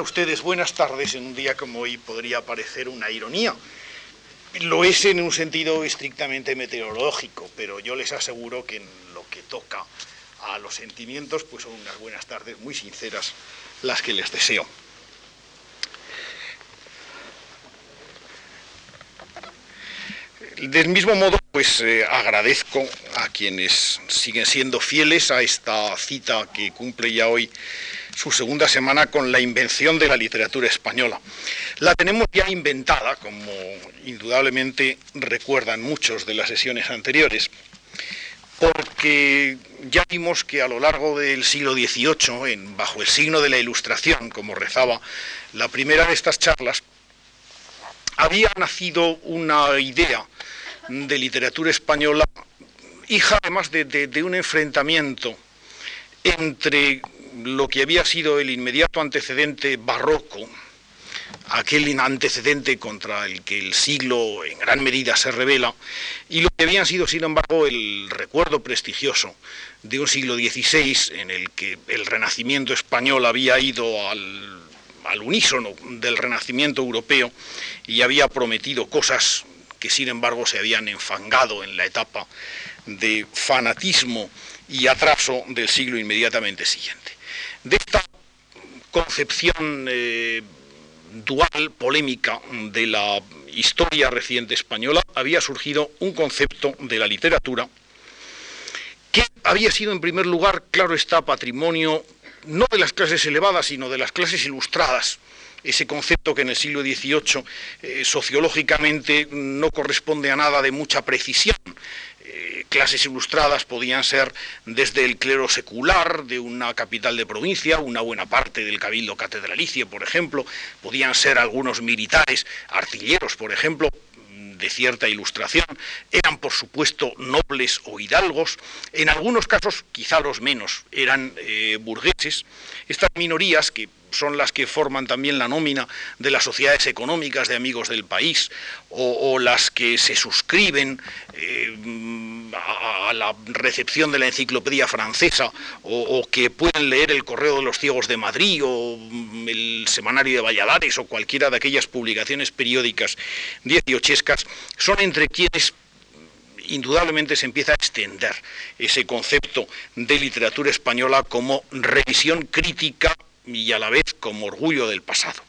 ustedes buenas tardes en un día como hoy podría parecer una ironía. Lo es en un sentido estrictamente meteorológico, pero yo les aseguro que en lo que toca a los sentimientos, pues son unas buenas tardes muy sinceras las que les deseo. Del mismo modo, pues eh, agradezco a quienes siguen siendo fieles a esta cita que cumple ya hoy su segunda semana con la invención de la literatura española. La tenemos ya inventada, como indudablemente recuerdan muchos de las sesiones anteriores, porque ya vimos que a lo largo del siglo XVIII, bajo el signo de la Ilustración, como rezaba la primera de estas charlas, había nacido una idea de literatura española, hija además de un enfrentamiento entre lo que había sido el inmediato antecedente barroco, aquel antecedente contra el que el siglo en gran medida se revela, y lo que habían sido, sin embargo, el recuerdo prestigioso de un siglo XVI en el que el renacimiento español había ido al, al unísono del renacimiento europeo y había prometido cosas que, sin embargo, se habían enfangado en la etapa de fanatismo y atraso del siglo inmediatamente siguiente. De esta concepción eh, dual, polémica de la historia reciente española, había surgido un concepto de la literatura que había sido en primer lugar, claro está, patrimonio no de las clases elevadas, sino de las clases ilustradas, ese concepto que en el siglo XVIII eh, sociológicamente no corresponde a nada de mucha precisión, clases ilustradas podían ser desde el clero secular de una capital de provincia, una buena parte del cabildo catedralicio, por ejemplo, podían ser algunos militares, artilleros, por ejemplo, de cierta ilustración, eran por supuesto nobles o hidalgos, en algunos casos, quizá los menos, eran eh, burgueses. Estas minorías que son las que forman también la nómina de las sociedades económicas de amigos del país o, las que se suscriben eh, a, la recepción de la enciclopedia francesa o, que pueden leer el Correo de los Ciegos de Madrid o el Semanario de Valladares o cualquiera de aquellas publicaciones periódicas dieciochescas, son entre quienes indudablemente se empieza a extender ese concepto de literatura española como revisión crítica y a la vez como orgullo del pasado.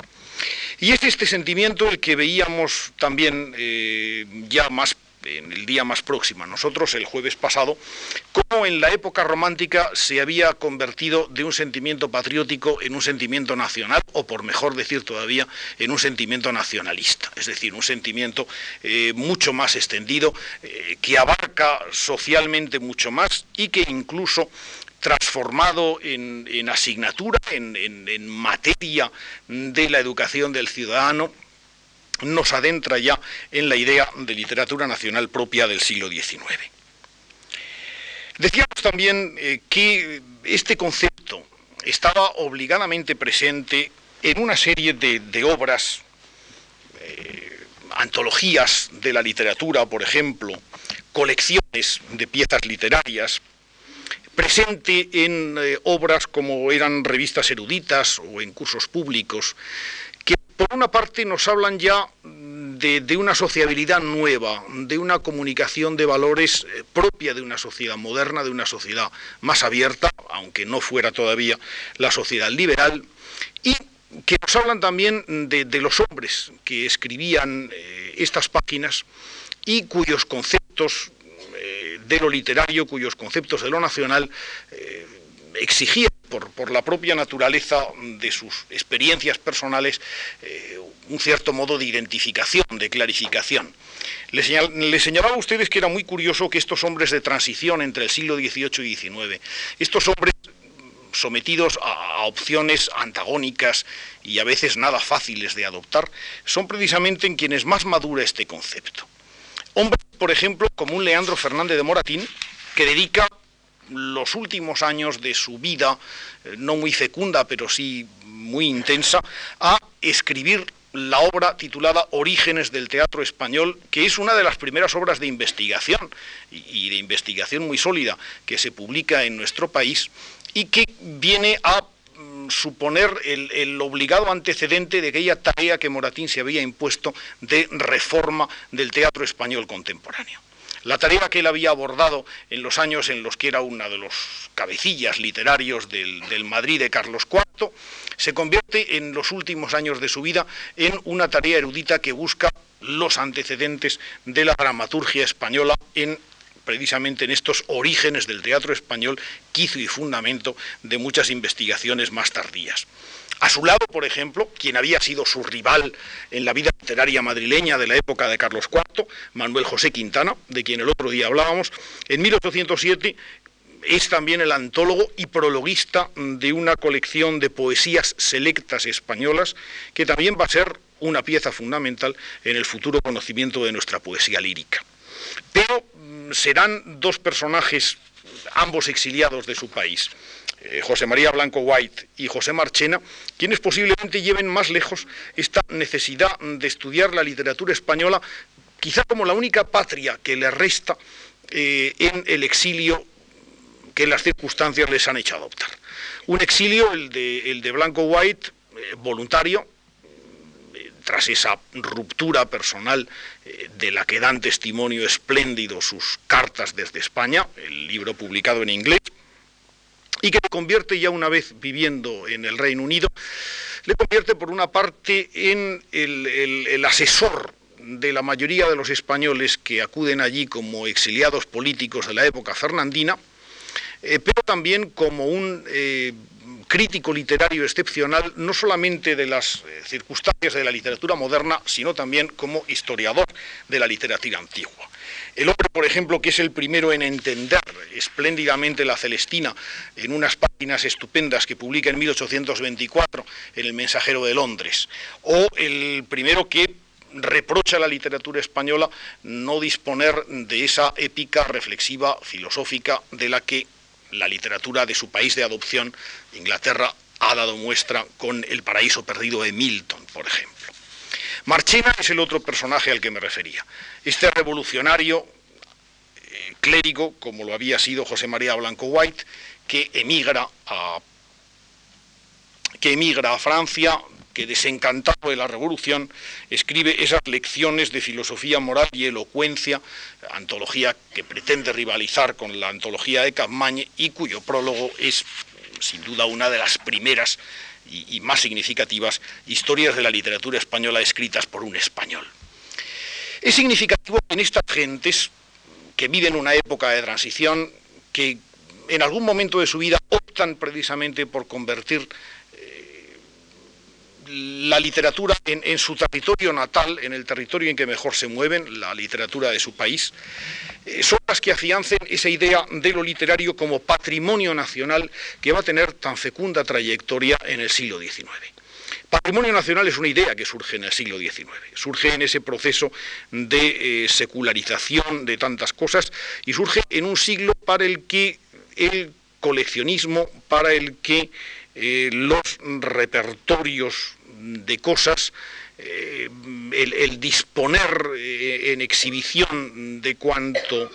Y es este sentimiento el que veíamos también eh, ya más en el día más próximo a nosotros, el jueves pasado, cómo en la época romántica se había convertido de un sentimiento patriótico en un sentimiento nacional, o por mejor decir todavía, en un sentimiento nacionalista, es decir, un sentimiento eh, mucho más extendido, eh, que abarca socialmente mucho más y que incluso transformado en, asignatura, en, materia de la educación del ciudadano, nos adentra ya en la idea de literatura nacional propia del siglo XIX. Decíamos también eh, que este concepto estaba obligadamente presente en una serie de, obras, eh, antologías de la literatura, por ejemplo, colecciones de piezas literarias, presente en eh, obras como eran revistas eruditas o en cursos públicos, que por una parte nos hablan ya de, una sociabilidad nueva, de una comunicación de valores eh, propia de una sociedad moderna, de una sociedad más abierta, aunque no fuera todavía la sociedad liberal, y que nos hablan también de, los hombres que escribían eh, estas páginas y cuyos conceptos de lo literario, cuyos conceptos de lo nacional eh, exigían por, la propia naturaleza de sus experiencias personales eh, un cierto modo de identificación, de clarificación. Le, señalaba a ustedes que era muy curioso que estos hombres de transición entre el siglo XVIII y XIX, estos hombres sometidos a, opciones antagónicas y a veces nada fáciles de adoptar, son precisamente en quienes más madura este concepto. Hombres, por ejemplo, como un Leandro Fernández de Moratín, que dedica los últimos años de su vida, eh, no muy fecunda, pero sí muy intensa, a escribir la obra titulada Orígenes del Teatro Español, que es una de las primeras obras de investigación y de investigación muy sólida que se publica en nuestro país y que viene a suponer el, obligado antecedente de aquella tarea que Moratín se había impuesto de reforma del teatro español contemporáneo. La tarea que él había abordado en los años en los que era uno de los cabecillas literarios del, del, Madrid de Carlos IV, se convierte en los últimos años de su vida en una tarea erudita que busca los antecedentes de la dramaturgia española en precisamente en estos orígenes del teatro español, quicio y fundamento de muchas investigaciones más tardías. A su lado, por ejemplo, quien había sido su rival en la vida literaria madrileña de la época de Carlos IV, Manuel José Quintana, de quien el otro día hablábamos, en 1807 es también el antólogo y prologuista de una colección de poesías selectas españolas que también va a ser una pieza fundamental en el futuro conocimiento de nuestra poesía lírica. Pero serán dos personajes, ambos exiliados de su país, eh, José María Blanco White y José Marchena, quienes posiblemente lleven más lejos esta necesidad de estudiar la literatura española, quizá como la única patria que le resta eh, en el exilio que las circunstancias les han hecho adoptar. Un exilio, el de, el de Blanco White, eh, voluntario, tras esa ruptura personal eh, de la que dan testimonio espléndido sus cartas desde España, el libro publicado en inglés, y que le convierte ya una vez viviendo en el Reino Unido, le convierte por una parte en el, asesor de la mayoría de los españoles que acuden allí como exiliados políticos de la época fernandina, eh, pero también como un eh, crítico literario excepcional, no solamente de las eh, circunstancias de la literatura moderna, sino también como historiador de la literatura antigua. El hombre, por ejemplo, que es el primero en entender espléndidamente la Celestina en unas páginas estupendas que publica en 1824 en El Mensajero de Londres, o el primero que reprocha a la literatura española no disponer de esa épica reflexiva filosófica de la que la literatura de su país de adopción, Inglaterra, ha dado muestra con El paraíso perdido de Milton, por ejemplo. Marchena es el otro personaje al que me refería. Este revolucionario eh, clérigo, como lo había sido José María Blanco White, que emigra a, que emigra a Francia que desencantado de la revolución escribe esas lecciones de filosofía moral y elocuencia, antología que pretende rivalizar con la antología de Capmagne y cuyo prólogo es sin duda una de las primeras y, más significativas historias de la literatura española escritas por un español. Es significativo en estas gentes que viven una época de transición, que en algún momento de su vida optan precisamente por convertir la literatura en, su territorio natal, en el territorio en que mejor se mueven, la literatura de su país, eh, son las que afiancen esa idea de lo literario como patrimonio nacional que va a tener tan fecunda trayectoria en el siglo XIX. Patrimonio nacional es una idea que surge en el siglo XIX, surge en ese proceso de eh, secularización de tantas cosas y surge en un siglo para el que el coleccionismo, para el que eh, los repertorios de cosas, eh, el, disponer eh, en exhibición de cuanto,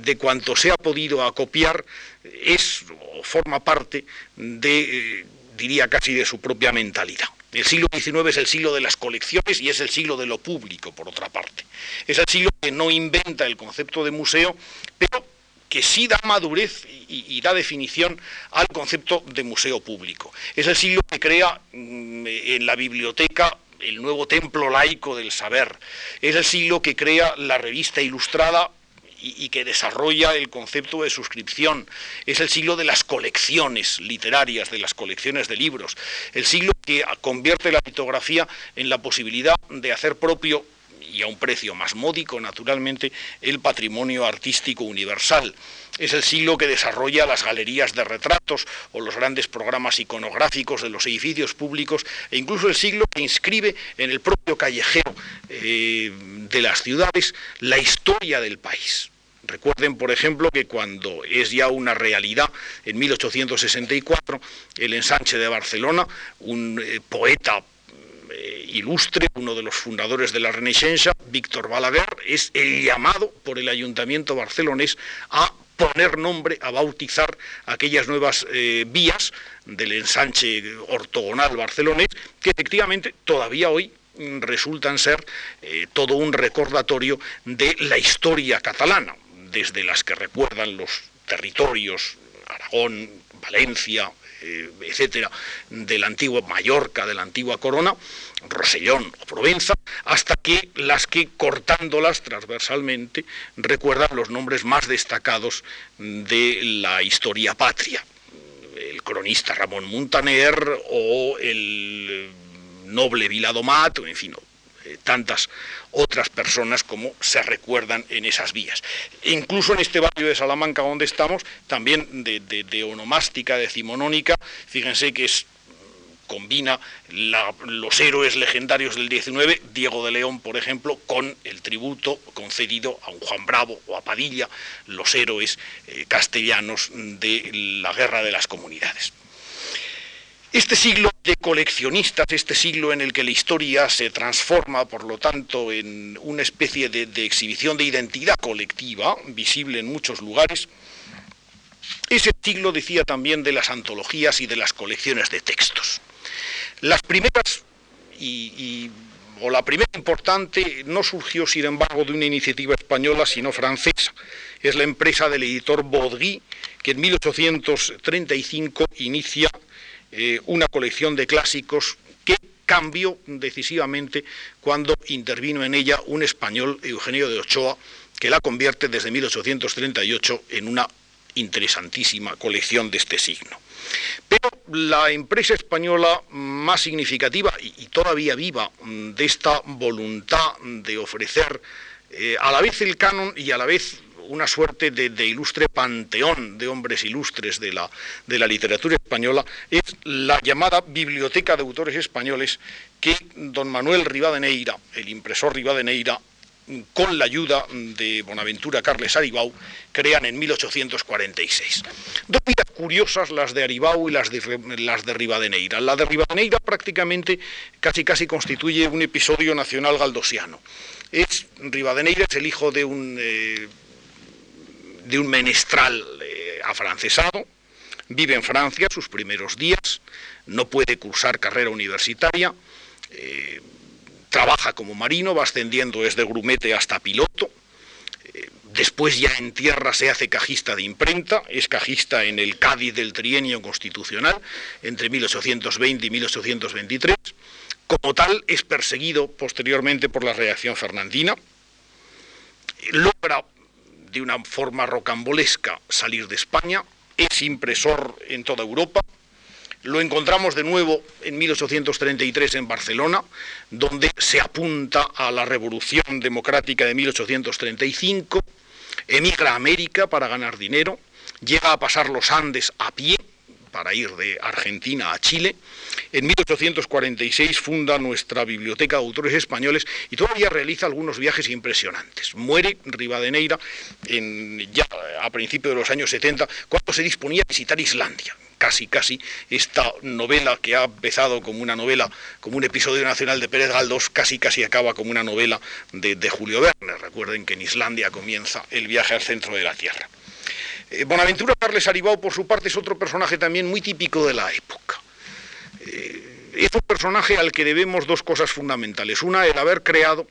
de cuanto se ha podido acopiar es o forma parte de, diría casi, de su propia mentalidad. El siglo XIX es el siglo de las colecciones y es el siglo de lo público, por otra parte. Es el siglo que no inventa el concepto de museo, pero que sí da madurez y, da definición al concepto de museo público. Es el siglo que crea mm, en la biblioteca el nuevo templo laico del saber. Es el siglo que crea la revista ilustrada y, que desarrolla el concepto de suscripción. Es el siglo de las colecciones literarias, de las colecciones de libros. El siglo que convierte la litografía en la posibilidad de hacer propio y a un precio más módico, naturalmente, el patrimonio artístico universal. Es el siglo que desarrolla las galerías de retratos o los grandes programas iconográficos de los edificios públicos e incluso el siglo que inscribe en el propio callejero eh, de las ciudades la historia del país. Recuerden, por ejemplo, que cuando es ya una realidad, en 1864, el ensanche de Barcelona, un eh, poeta eh, ilustre, uno de los fundadores de la Renaissance, Víctor Balaguer, es el llamado por el ayuntamiento barcelonés a poner nombre, a bautizar aquellas nuevas eh, vías del ensanche ortogonal barcelonés, que efectivamente todavía hoy mm, resultan ser eh, todo un recordatorio de la historia catalana, desde las que recuerdan los territorios, Aragón, Valencia, etcétera, de la antigua Mallorca, de la antigua Corona, Rosellón o Provenza, hasta que las que cortándolas transversalmente recuerdan los nombres más destacados de la historia patria. El cronista Ramón Muntaner o el noble Viladomat, en fin, eh, tantas otras personas como se recuerdan en esas vías. Incluso en este barrio de Salamanca donde estamos, también de, de onomástica decimonónica, fíjense que es combina los héroes legendarios del 19, Diego de León, por ejemplo, con el tributo concedido a un Juan Bravo o a Padilla, los héroes eh, castellanos de la guerra de las comunidades. Este siglo de coleccionistas, este siglo en el que la historia se transforma, por lo tanto, en una especie de, exhibición de identidad colectiva, visible en muchos lugares, ese siglo decía también de las antologías y de las colecciones de textos. Las primeras, y, o la primera importante, no surgió, sin embargo, de una iniciativa española, sino francesa. Es la empresa del editor Baudry, que en 1835 inicia eh, una colección de clásicos que cambió decisivamente cuando intervino en ella un español, Eugenio de Ochoa, que la convierte desde 1838 en una interesantísima colección de este signo. Pero la empresa española más significativa y, todavía viva mm, de esta voluntad de ofrecer eh, a la vez el canon y a la vez una suerte de, ilustre panteón de hombres ilustres de la, de la literatura española, es la llamada Biblioteca de Autores Españoles que don Manuel Rivadeneira, el impresor Rivadeneira, con la ayuda de Bonaventura Carles Aribau, crean en 1846. Dos vidas curiosas las de Aribau y las de, las de Rivadeneira. La de Rivadeneira prácticamente casi casi constituye un episodio nacional galdosiano. Es, Rivadeneira es el hijo de un eh, de un menestral eh, afrancesado, vive en Francia sus primeros días, no puede cursar carrera universitaria, eh, trabaja como marino, va ascendiendo desde grumete hasta piloto, eh, después ya en tierra se hace cajista de imprenta, es cajista en el Cádiz del trienio constitucional entre 1820 y 1823, como tal es perseguido posteriormente por la reacción fernandina, logra de una forma rocambolesca salir de España, es impresor en toda Europa, lo encontramos de nuevo en 1833 en Barcelona, donde se apunta a la Revolución Democrática de 1835, emigra a América para ganar dinero, llega a pasar los Andes a pie para ir de Argentina a Chile. En 1846 funda nuestra Biblioteca de Autores Españoles y todavía realiza algunos viajes impresionantes. Muere Rivadeneira en, ya a principios de los años 70 cuando se disponía a visitar Islandia. Casi, casi esta novela que ha empezado como una novela, como un episodio nacional de Pérez Galdós, casi, casi acaba como una novela de, de Julio Verne. Recuerden que en Islandia comienza el viaje al centro de la Tierra. Eh, Bonaventura Carles Aribao, por su parte, es otro personaje también muy típico de la época. Eh, es un personaje al que debemos dos cosas fundamentales. Una, el haber creado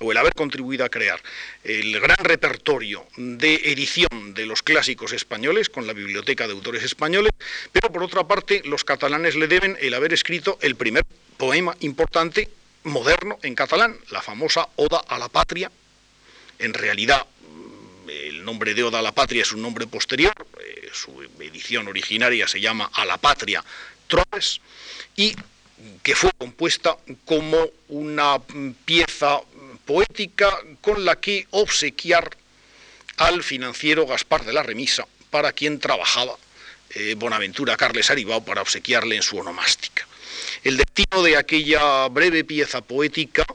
o el haber contribuido a crear el gran repertorio de edición de los clásicos españoles con la Biblioteca de Autores Españoles, pero por otra parte los catalanes le deben el haber escrito el primer poema importante moderno en catalán, la famosa Oda a la Patria, en realidad el nombre de Oda a la Patria es un nombre posterior, eh, su edición originaria se llama A la Patria Troves, y que fue compuesta como una pieza poética con la que obsequiar al financiero Gaspar de la Remisa, para quien trabajaba eh, Bonaventura Carles Aribao para obsequiarle en su onomástica. El destino de aquella breve pieza poética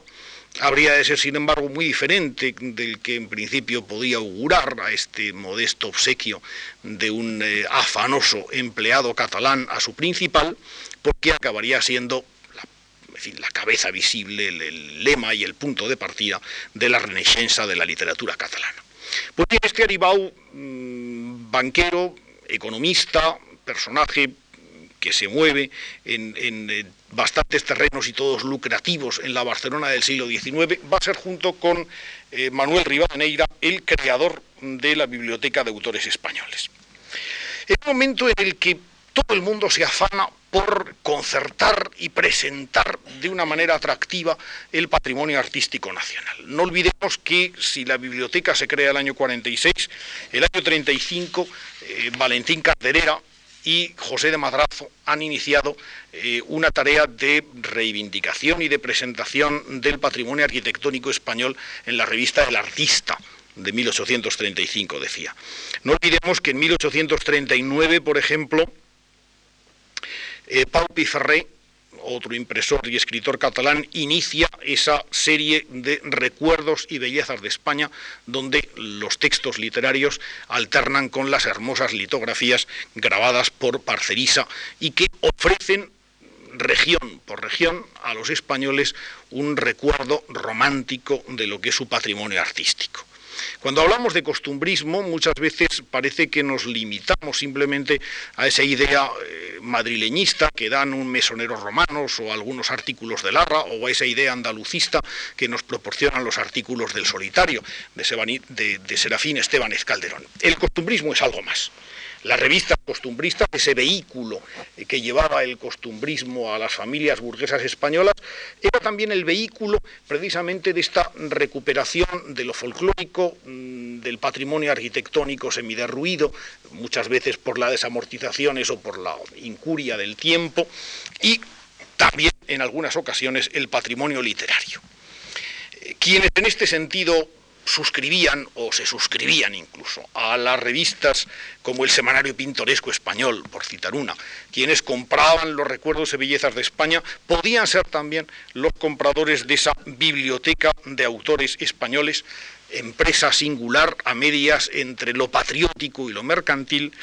habría de ser, sin embargo, muy diferente del que en principio podía augurar a este modesto obsequio de un eh, afanoso empleado catalán a su principal, porque acabaría siendo la, cabeza visible, el, lema y el punto de partida de la renaissance de la literatura catalana. Pues este Aribau, mm, banquero, economista, personaje que se mueve en, eh, bastantes terrenos y todos lucrativos en la Barcelona del siglo XIX, va a ser junto con eh, Manuel Rivadeneira el creador de la Biblioteca de Autores Españoles. Es un momento en el que todo el mundo se afana por concertar y presentar de una manera atractiva el patrimonio artístico nacional. No olvidemos que si la biblioteca se crea el año 46, el año 35, eh, Valentín Carderera y José de Madrazo han iniciado eh, una tarea de reivindicación y de presentación del patrimonio arquitectónico español en la revista El Artista de 1835, decía. No olvidemos que en 1839, por ejemplo, eh, Pau Piferré otro impresor y escritor catalán, inicia esa serie de recuerdos y bellezas de España, donde los textos literarios alternan con las hermosas litografías grabadas por Parcerisa y que ofrecen región por región a los españoles un recuerdo romántico de lo que es su patrimonio artístico. Cuando hablamos de costumbrismo, muchas veces parece que nos limitamos simplemente a esa idea eh, madrileñista que dan un mesonero romanos o algunos artículos de Larra, o a esa idea andalucista que nos proporcionan los artículos del solitario de, Serafín Esteban Escalderón. El costumbrismo es algo más la revista costumbrista, ese vehículo que llevaba el costumbrismo a las familias burguesas españolas, era también el vehículo precisamente de esta recuperación de lo folclórico, mm, del patrimonio arquitectónico semiderruido, muchas veces por las desamortizaciones o por la incuria del tiempo, y también en algunas ocasiones el patrimonio literario. Eh, quienes en este sentido suscribían o se suscribían incluso a las revistas como el Semanario Pintoresco Español, por citar una. Quienes compraban los recuerdos y bellezas de España podían ser también los compradores de esa biblioteca de autores españoles, empresa singular a medias entre lo patriótico y lo mercantil,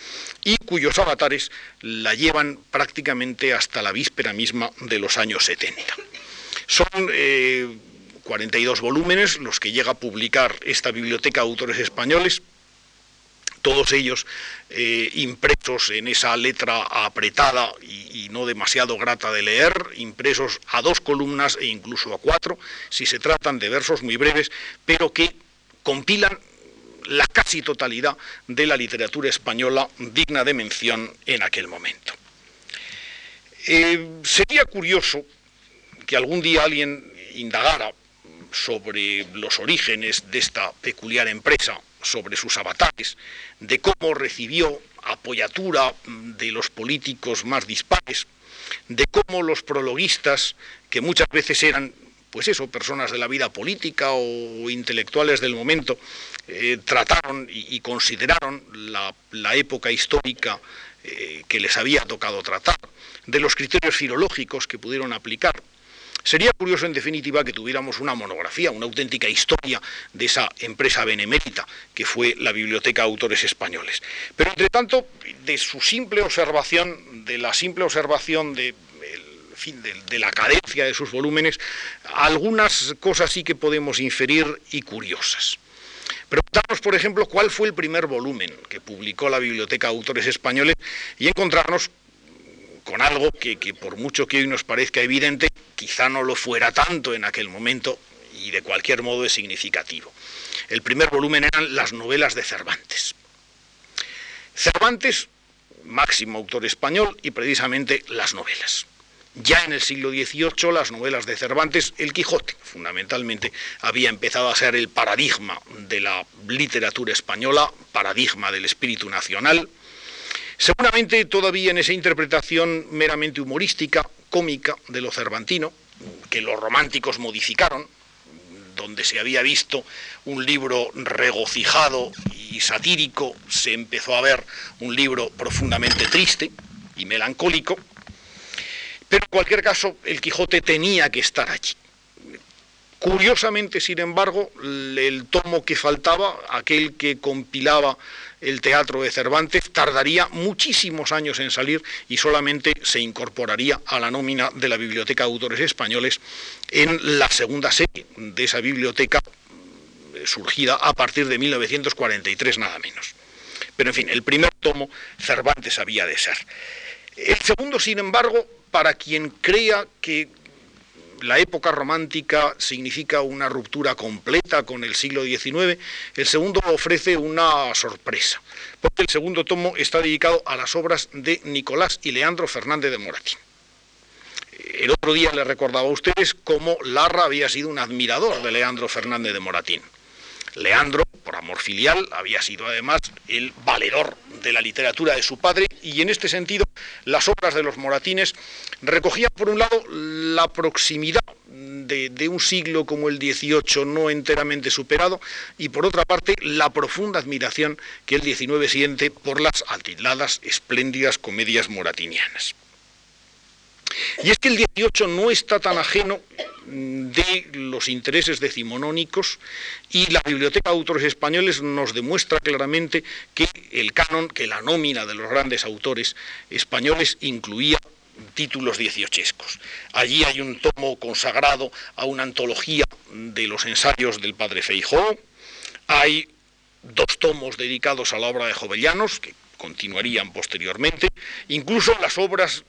y cuyos avatares la llevan prácticamente hasta la víspera misma de los años 70. Son eh, 42 volúmenes, los que llega a publicar esta biblioteca de autores españoles, todos ellos eh, impresos en esa letra apretada y, no demasiado grata de leer, impresos a dos columnas e incluso a cuatro, si se tratan de versos muy breves, pero que compilan la casi totalidad de la literatura española digna de mención en aquel momento. Eh, sería curioso que algún día alguien indagara sobre los orígenes de esta peculiar empresa, sobre sus avatares, de cómo recibió apoyatura de los políticos más dispares, de cómo los prologuistas, que muchas veces eran, pues eso, personas de la vida política o intelectuales del momento, eh, trataron y, consideraron la, época histórica eh, que les había tocado tratar, de los criterios filológicos que pudieron aplicar, Sería curioso, en definitiva, que tuviéramos una monografía, una auténtica historia de esa empresa benemérita que fue la Biblioteca de Autores Españoles. Pero, entre tanto, de su simple observación, de la simple observación de de, la cadencia de sus volúmenes, algunas cosas sí que podemos inferir y curiosas. Preguntarnos, por ejemplo, cuál fue el primer volumen que publicó la Biblioteca de Autores Españoles y encontrarnos con algo que, por mucho que hoy nos parezca evidente, quizá no lo fuera tanto en aquel momento y de cualquier modo es significativo. El primer volumen eran las novelas de Cervantes. Cervantes, máximo autor español, y precisamente las novelas. Ya en el siglo XVIII las novelas de Cervantes, el Quijote, fundamentalmente, había empezado a ser el paradigma de la literatura española, paradigma del espíritu nacional, Seguramente todavía en esa interpretación meramente humorística, cómica de lo cervantino, que los románticos modificaron, donde se había visto un libro regocijado y satírico, se empezó a ver un libro profundamente triste y melancólico, pero en cualquier caso el Quijote tenía que estar allí. Curiosamente, sin embargo, el tomo que faltaba, aquel que compilaba el teatro de Cervantes, tardaría muchísimos años en salir y solamente se incorporaría a la nómina de la Biblioteca de Autores Españoles en la segunda serie de esa biblioteca eh, surgida a partir de 1943 nada menos. Pero en fin, el primer tomo Cervantes había de ser. El segundo, sin embargo, para quien crea que la época romántica significa una ruptura completa con el siglo XIX, el segundo ofrece una sorpresa, porque el segundo tomo está dedicado a las obras de Nicolás y Leandro Fernández de Moratín. El otro día le recordaba a ustedes cómo Larra había sido un admirador de Leandro Fernández de Moratín. Leandro, por amor filial, había sido además el valedor de la literatura de su padre y en este sentido las obras de los moratines recogían por un lado la proximidad de, un siglo como el XVIII no enteramente superado y por otra parte la profunda admiración que el XIX siente por las altiladas, espléndidas comedias moratinianas. Y es que el 18 no está tan ajeno de los intereses decimonónicos y la Biblioteca de Autores Españoles nos demuestra claramente que el canon, que la nómina de los grandes autores españoles incluía títulos dieciochescos. Allí hay un tomo consagrado a una antología de los ensayos del padre Feijó, hay dos tomos dedicados a la obra de Jovellanos, que continuarían posteriormente, incluso las obras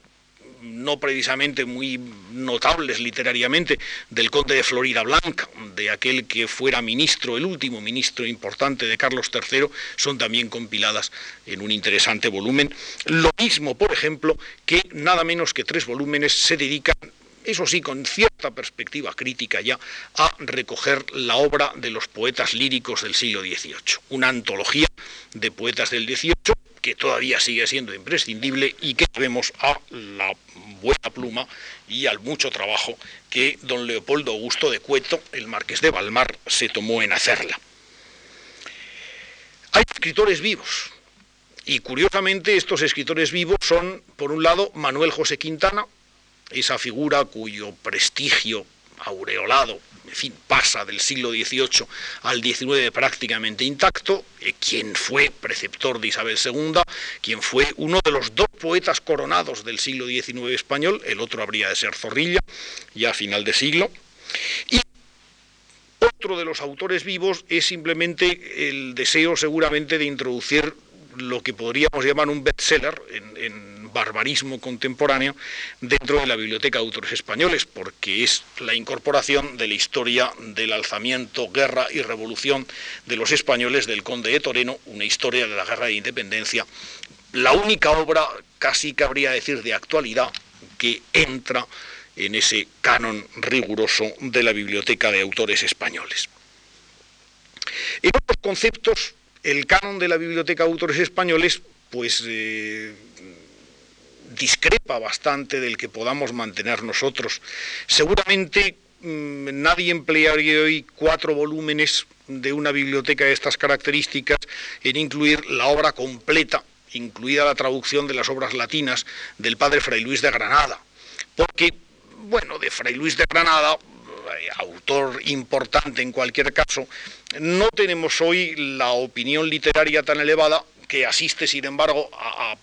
no precisamente muy notables literariamente, del conde de Florida Blanca, de aquel que fuera ministro, el último ministro importante de Carlos III, son también compiladas en un interesante volumen. Lo mismo, por ejemplo, que nada menos que tres volúmenes se dedican eso sí, con cierta perspectiva crítica ya, a recoger la obra de los poetas líricos del siglo XVIII, una antología de poetas del XVIII que todavía sigue siendo imprescindible y que vemos a la buena pluma y al mucho trabajo que don Leopoldo Augusto de Cueto, el marqués de Balmar, se tomó en hacerla. Hay escritores vivos, y curiosamente estos escritores vivos son, por un lado, Manuel José Quintana, esa figura cuyo prestigio aureolado en fin, pasa del siglo XVIII al XIX prácticamente intacto, eh, quien fue preceptor de Isabel II, quien fue uno de los dos poetas coronados del siglo XIX español, el otro habría de ser Zorrilla, ya a final de siglo, y otro de los autores vivos es simplemente el deseo seguramente de introducir lo que podríamos llamar un bestseller en barbarismo contemporáneo dentro de la Biblioteca de Autores Españoles, porque es la incorporación de la historia del alzamiento, guerra y revolución de los españoles del Conde de Toreno, una historia de la guerra de independencia, la única obra, casi cabría decir, de actualidad que entra en ese canon riguroso de la Biblioteca de Autores Españoles. En otros conceptos, el canon de la Biblioteca de Autores Españoles, pues eh, discrepa bastante del que podamos mantener nosotros. Seguramente mm, nadie emplearía hoy cuatro volúmenes de una biblioteca de estas características en incluir la obra completa, incluida la traducción de las obras latinas del padre Fray Luis de Granada, porque, bueno, de Fray Luis de Granada, eh, autor importante en cualquier caso, no tenemos hoy la opinión literaria tan elevada que asiste, sin embargo, a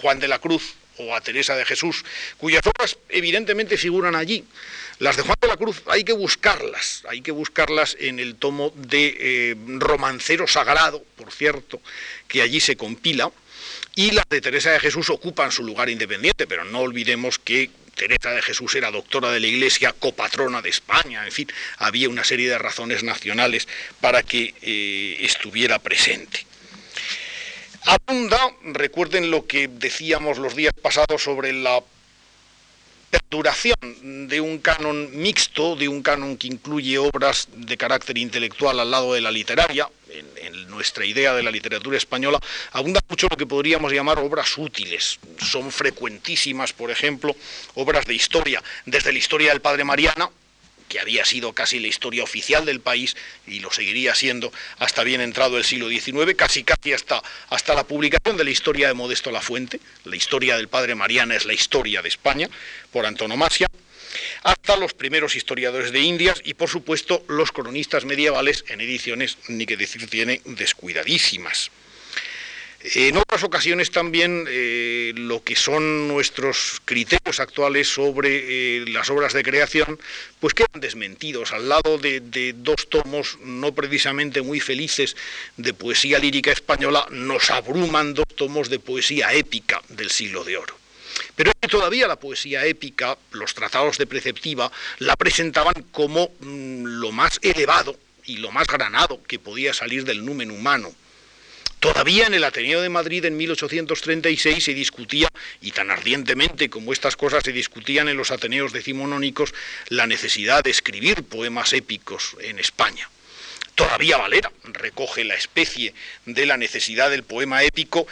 Juan de la Cruz, o a Teresa de Jesús, cuyas obras evidentemente figuran allí. Las de Juan de la Cruz hay que buscarlas, hay que buscarlas en el tomo de eh, Romancero Sagrado, por cierto, que allí se compila, y las de Teresa de Jesús ocupan su lugar independiente, pero no olvidemos que Teresa de Jesús era doctora de la Iglesia, copatrona de España, en fin, había una serie de razones nacionales para que eh, estuviera presente. Abunda, recuerden lo que decíamos los días pasados sobre la perduración de un canon mixto, de un canon que incluye obras de carácter intelectual al lado de la literaria, en, nuestra idea de la literatura española, abunda mucho lo que podríamos llamar obras útiles. Son frecuentísimas, por ejemplo, obras de historia, desde la historia del padre Mariana, que había sido casi la historia oficial del país y lo seguiría siendo hasta bien entrado el siglo XIX, casi casi hasta, hasta la publicación de la historia de Modesto La Fuente, la historia del padre Mariana es la historia de España, por antonomasia, hasta los primeros historiadores de Indias y por supuesto los cronistas medievales en ediciones, ni que decir tiene, descuidadísimas. En otras ocasiones también eh, lo que son nuestros criterios actuales sobre eh, las obras de creación, pues quedan desmentidos. Al lado de, dos tomos no precisamente muy felices de poesía lírica española, nos abruman dos tomos de poesía épica del siglo de oro. Pero todavía la poesía épica, los tratados de preceptiva, la presentaban como mm, lo más elevado y lo más granado que podía salir del numen humano. Todavía en el Ateneo de Madrid en 1836 se discutía, y tan ardientemente como estas cosas se discutían en los Ateneos decimonónicos, la necesidad de escribir poemas épicos en España. Todavía Valera recoge la especie de la necesidad del poema épico,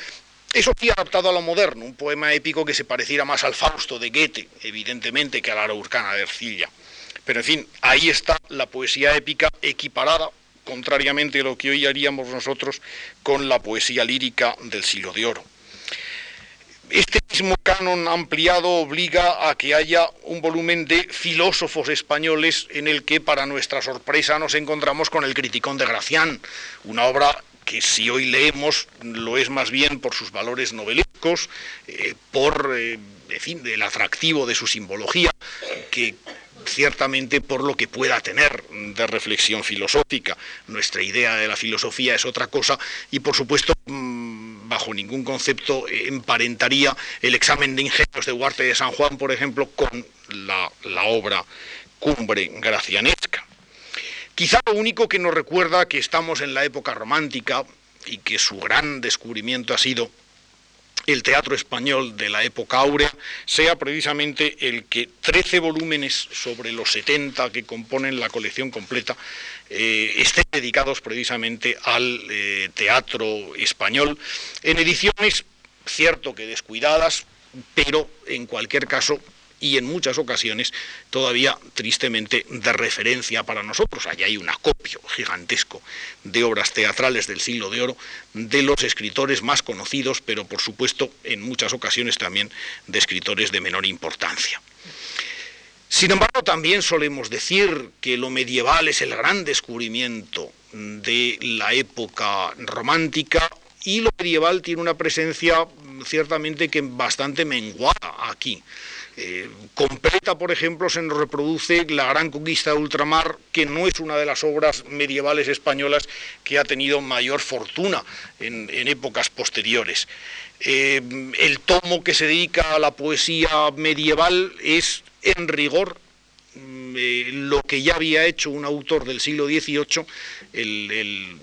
eso sí adaptado a lo moderno, un poema épico que se pareciera más al Fausto de Goethe, evidentemente, que a la Araucana de Ercilla. Pero en fin, ahí está la poesía épica equiparada contrariamente a lo que hoy haríamos nosotros con la poesía lírica del siglo de oro. Este mismo canon ampliado obliga a que haya un volumen de filósofos españoles en el que, para nuestra sorpresa, nos encontramos con el Criticón de Gracián, una obra que si hoy leemos lo es más bien por sus valores novelescos, eh, por eh, el atractivo de su simbología, que ciertamente por lo que pueda tener de reflexión filosófica. Nuestra idea de la filosofía es otra cosa y por supuesto mm, bajo ningún concepto emparentaría el examen de ingenios de Huarte de San Juan, por ejemplo, con la, obra cumbre gracianesca. Quizá lo único que nos recuerda que estamos en la época romántica y que su gran descubrimiento ha sido el teatro español de la época áurea sea precisamente el que 13 volúmenes sobre los 70 que componen la colección completa eh, estén dedicados precisamente al eh, teatro español. En ediciones, cierto que descuidadas, pero en cualquier caso y en muchas ocasiones todavía tristemente de referencia para nosotros. Allí hay un acopio gigantesco de obras teatrales del siglo de oro de los escritores más conocidos, pero por supuesto en muchas ocasiones también de escritores de menor importancia. Sin embargo, también solemos decir que lo medieval es el gran descubrimiento de la época romántica y lo medieval tiene una presencia ciertamente que bastante menguada aquí. Eh, completa, por ejemplo, se nos reproduce La Gran Conquista de Ultramar, que no es una de las obras medievales españolas que ha tenido mayor fortuna en, épocas posteriores. Eh, el tomo que se dedica a la poesía medieval es, en rigor, mm, eh, lo que ya había hecho un autor del siglo XVIII, el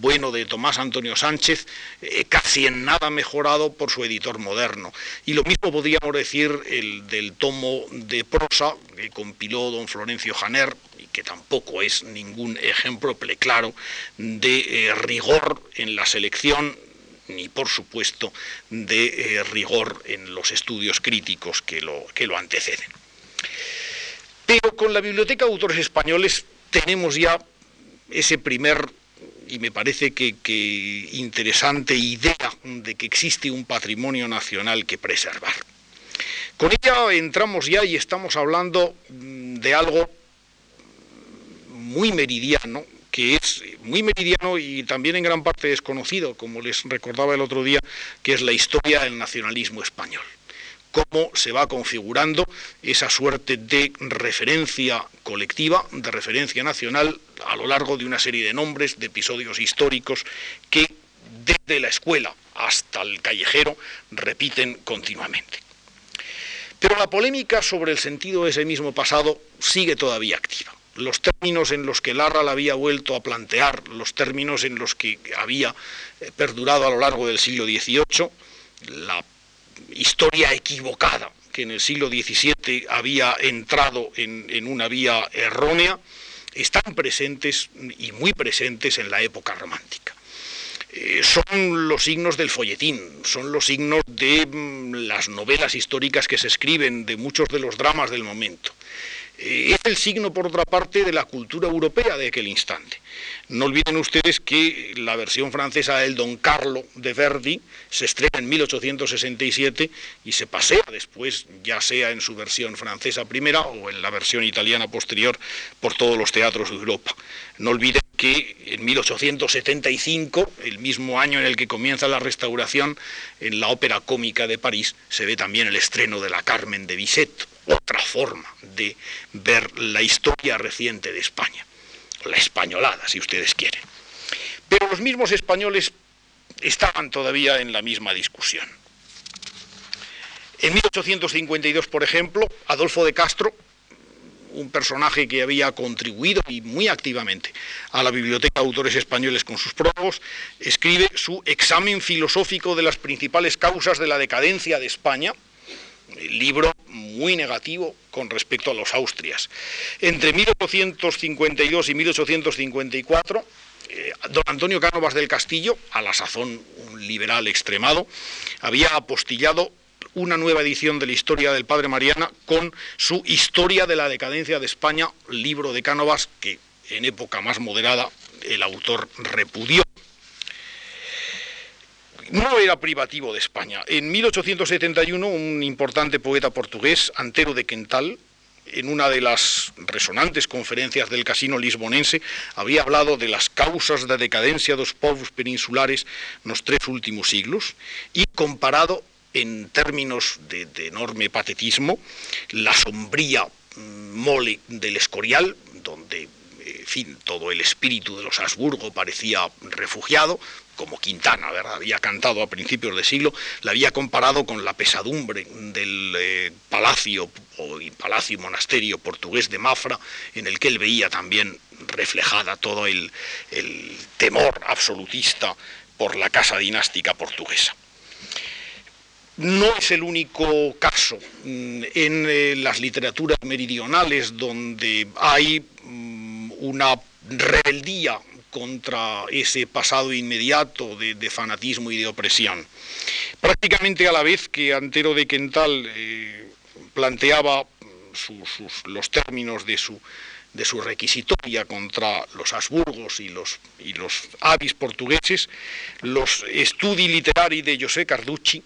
bueno de Tomás Antonio Sánchez, eh, casi en nada mejorado por su editor moderno. Y lo mismo podríamos decir el del tomo de prosa que compiló don Florencio Janer, y que tampoco es ningún ejemplo claro de eh, rigor en la selección ni por supuesto de eh, rigor en los estudios críticos que lo, que lo anteceden. Pero con la Biblioteca de Autores Españoles tenemos ya ese primer y me parece que, interesante idea de que existe un patrimonio nacional que preservar. Con ella entramos ya y estamos hablando mm, de algo muy meridiano, que es muy meridiano y también en gran parte desconocido, como les recordaba el otro día, que es la historia del nacionalismo español cómo se va configurando esa suerte de referencia colectiva, de referencia nacional, a lo largo de una serie de nombres, de episodios históricos que desde la escuela hasta el callejero repiten continuamente. Pero la polémica sobre el sentido de ese mismo pasado sigue todavía activa. Los términos en los que Larra la había vuelto a plantear, los términos en los que había eh, perdurado a lo largo del siglo XVIII, la historia equivocada que en el siglo XVII había entrado en, una vía errónea, están presentes y muy presentes en la época romántica. Eh, son los signos del folletín, son los signos de mm, las novelas históricas que se escriben, de muchos de los dramas del momento. Es el signo, por otra parte, de la cultura europea de aquel instante. No olviden ustedes que la versión francesa del Don Carlo de Verdi se estrena en 1867 y se pasea después, ya sea en su versión francesa primera o en la versión italiana posterior, por todos los teatros de Europa. No olviden que en 1875, el mismo año en el que comienza la restauración, en la Ópera Cómica de París se ve también el estreno de la Carmen de Bizet, otra forma de ver la historia reciente de España, la españolada, si ustedes quieren. Pero los mismos españoles estaban todavía en la misma discusión. En 1852, por ejemplo, Adolfo de Castro un personaje que había contribuido y muy activamente a la Biblioteca de Autores Españoles con sus prólogos, escribe su examen filosófico de las principales causas de la decadencia de España, libro muy negativo con respecto a los Austrias. Entre 1852 y 1854, eh, don Antonio Cánovas del Castillo, a la sazón un liberal extremado, había apostillado una nueva edición de la historia del Padre Mariana con su Historia de la decadencia de España, libro de Cánovas que en época más moderada el autor repudió. No era privativo de España. En 1871 un importante poeta portugués, Antero de Quental, en una de las resonantes conferencias del casino lisbonense, había hablado de las causas de decadencia de los pueblos peninsulares en los tres últimos siglos y comparado en términos de, enorme patetismo, la sombría mm, mole del Escorial, donde en fin, todo el espíritu de los Habsburgo parecía refugiado, como Quintana, ¿verdad? había cantado a principios de siglo, la había comparado con la pesadumbre del eh, palacio o palacio monasterio portugués de Mafra, en el que él veía también reflejada todo el temor absolutista por la casa dinástica portuguesa. No es el único caso mm, en eh, las literaturas meridionales donde hay mm, una rebeldía contra ese pasado inmediato de, fanatismo y de opresión. Prácticamente a la vez que Antero de Quental eh, planteaba los términos de su, requisitoria contra los Habsburgos y los, y avis portugueses, los studi literari de José Carducci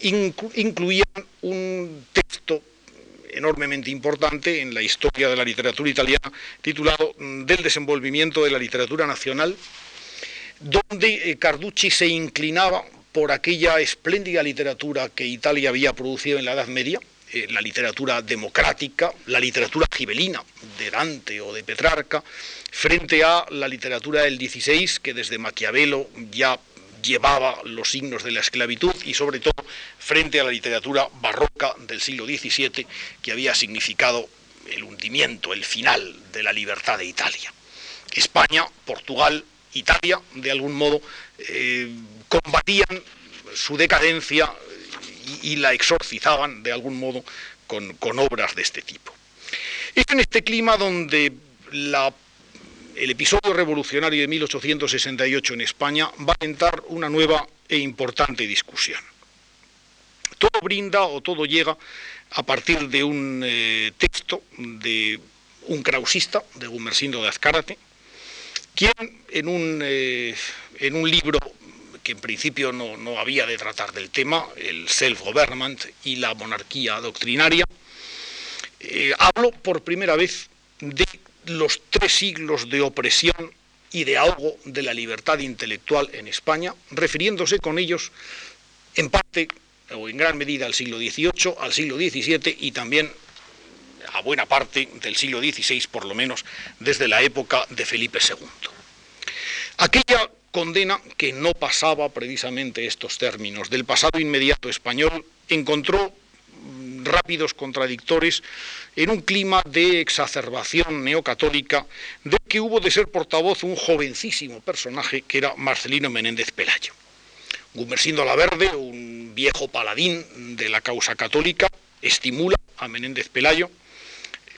incluían un texto enormemente importante en la historia de la literatura italiana, titulado mm, Del desenvolvimiento de la literatura nacional, donde eh, Carducci se inclinaba por aquella espléndida literatura que Italia había producido en la Edad Media, eh, la literatura democrática, la literatura gibelina de Dante o de Petrarca, frente a la literatura del XVI, que desde Maquiavelo ya llevaba los signos de la esclavitud y sobre todo frente a la literatura barroca del siglo XVII que había significado el hundimiento, el final de la libertad de Italia. España, Portugal, Italia, de algún modo, eh, combatían su decadencia y, la exorcizaban de algún modo con, con obras de este tipo. Es en este clima donde la el episodio revolucionario de 1868 en España va a entrar una nueva e importante discusión. Todo brinda o todo llega a partir de un eh, texto de un krausista, de Gumersindo de Azcárate, quien en un, eh, en un libro que en principio no, había de tratar del tema, el self-government y la monarquía doctrinaria, eh, habló por primera vez de los tres siglos de opresión y de ahogo de la libertad intelectual en España, refiriéndose con ellos en parte o en gran medida al siglo XVIII, al siglo XVII y también a buena parte del siglo XVI, por lo menos desde la época de Felipe II. Aquella condena que no pasaba precisamente estos términos del pasado inmediato español encontró rápidos contradictores en un clima de exacerbación neocatólica de que hubo de ser portavoz un jovencísimo personaje que era Marcelino Menéndez Pelayo. Gumersindo Verde, un viejo paladín de la causa católica, estimula a Menéndez Pelayo,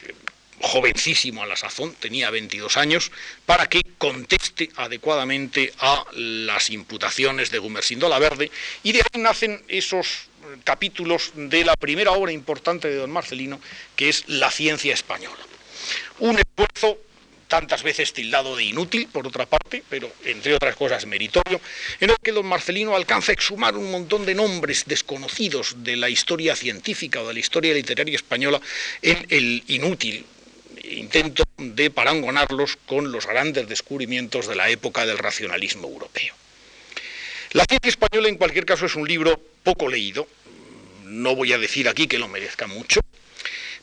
eh, jovencísimo a la sazón, tenía 22 años, para que conteste adecuadamente a las imputaciones de Gumersindo Verde, y de ahí nacen esos capítulos de la primera obra importante de don Marcelino, que es La ciencia española. Un esfuerzo tantas veces tildado de inútil, por otra parte, pero entre otras cosas meritorio, en el que don Marcelino alcanza a exhumar un montón de nombres desconocidos de la historia científica o de la historia literaria española en el inútil intento de parangonarlos con los grandes descubrimientos de la época del racionalismo europeo. La ciencia española, en cualquier caso, es un libro poco leído, no voy a decir aquí que lo merezca mucho,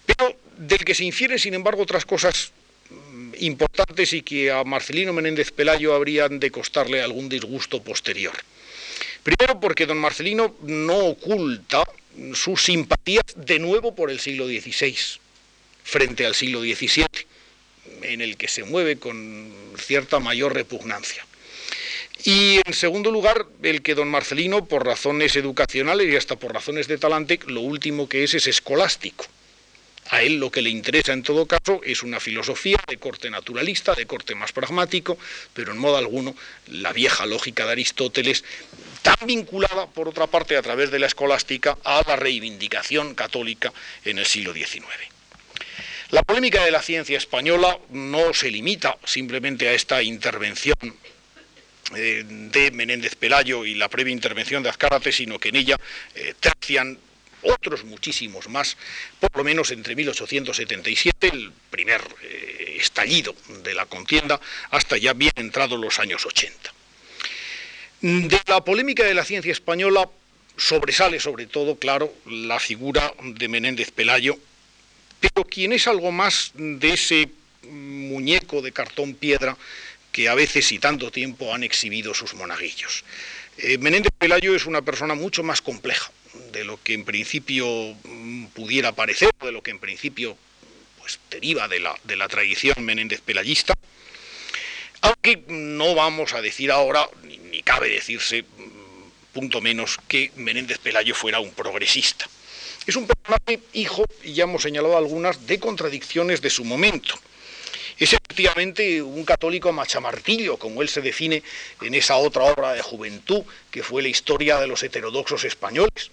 pero del que se infieren, sin embargo, otras cosas mm, importantes y que a Marcelino Menéndez Pelayo habrían de costarle algún disgusto posterior. Primero porque don Marcelino no oculta sus simpatías de nuevo por el siglo XVI frente al siglo XVII, en el que se mueve con cierta mayor repugnancia. Y en segundo lugar, el que don Marcelino, por razones educacionales y hasta por razones de talante, lo último que es es escolástico. A él lo que le interesa en todo caso es una filosofía de corte naturalista, de corte más pragmático, pero en modo alguno la vieja lógica de Aristóteles, tan vinculada, por otra parte, a través de la escolástica, a la reivindicación católica en el siglo XIX. La polémica de la ciencia española no se limita simplemente a esta intervención eh, de Menéndez Pelayo y la previa intervención de Azcárate, sino que en ella eh, otros muchísimos más, por lo menos entre 1877, el primer eh, estallido de la contienda, hasta ya bien entrados los años 80. De la polémica de la ciencia española sobresale sobre todo, claro, la figura de Menéndez Pelayo, pero quien es algo más de ese muñeco de cartón piedra que a veces y tanto tiempo han exhibido sus monaguillos. Eh, Menéndez Pelayo es una persona mucho más compleja de lo que en principio mm, pudiera parecer, de lo que en principio pues, deriva de la, de la tradición Menéndez Pelayista, aunque no vamos a decir ahora, ni, ni cabe decirse, mm, punto menos, que Menéndez Pelayo fuera un progresista. Es un personaje hijo, y ya hemos señalado algunas, de contradicciones de su momento. Es efectivamente un católico machamartillo, como él se define en esa otra obra de juventud, que fue la historia de los heterodoxos españoles.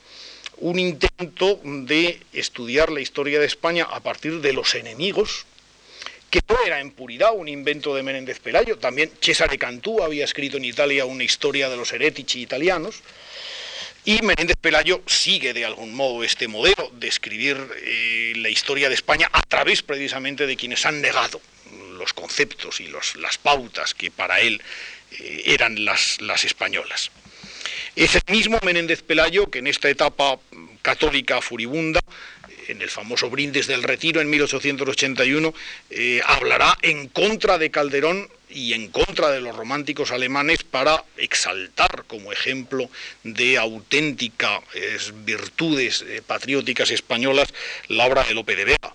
Un intento de estudiar la historia de España a partir de los enemigos, que no era en puridad un invento de Menéndez Pelayo. También Cesare Cantú había escrito en Italia una historia de los heretici italianos. Y Menéndez Pelayo sigue de algún modo este modelo de escribir eh, la historia de España a través precisamente de quienes han negado los conceptos y las pautas que para él eh, eran las, las españolas. Es el mismo Menéndez Pelayo que en esta etapa católica furibunda, en el famoso brindis del retiro en 1881, eh, hablará en contra de Calderón y en contra de los románticos alemanes para exaltar como ejemplo de auténticas virtudes eh, patrióticas españolas la obra de Lope de Vega.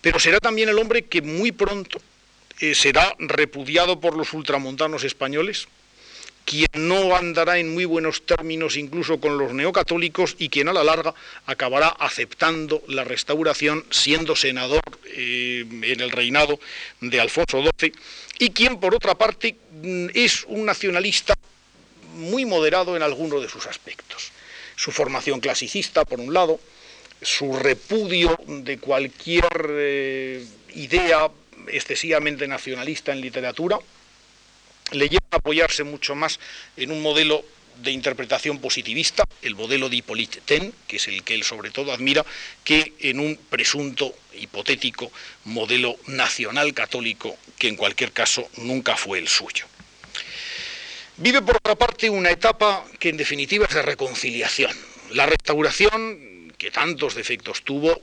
Pero será también el hombre que muy pronto eh, será repudiado por los ultramontanos españoles, quien no andará en muy buenos términos incluso con los neocatólicos y quien a la larga acabará aceptando la restauración siendo senador eh, en el reinado de Alfonso XII y quien por otra parte mm, es un nacionalista muy moderado en algunos de sus aspectos. Su formación clasicista, por un lado, su repudio de cualquier eh, idea excesivamente nacionalista en literatura, le lleva a apoyarse mucho más en un modelo de interpretación positivista, el modelo de Hippolyte Ten, que es el que él sobre todo admira, que en un presunto hipotético modelo nacional católico que en cualquier caso nunca fue el suyo. Vive por otra parte una etapa que en definitiva es de reconciliación. La restauración, que tantos defectos tuvo,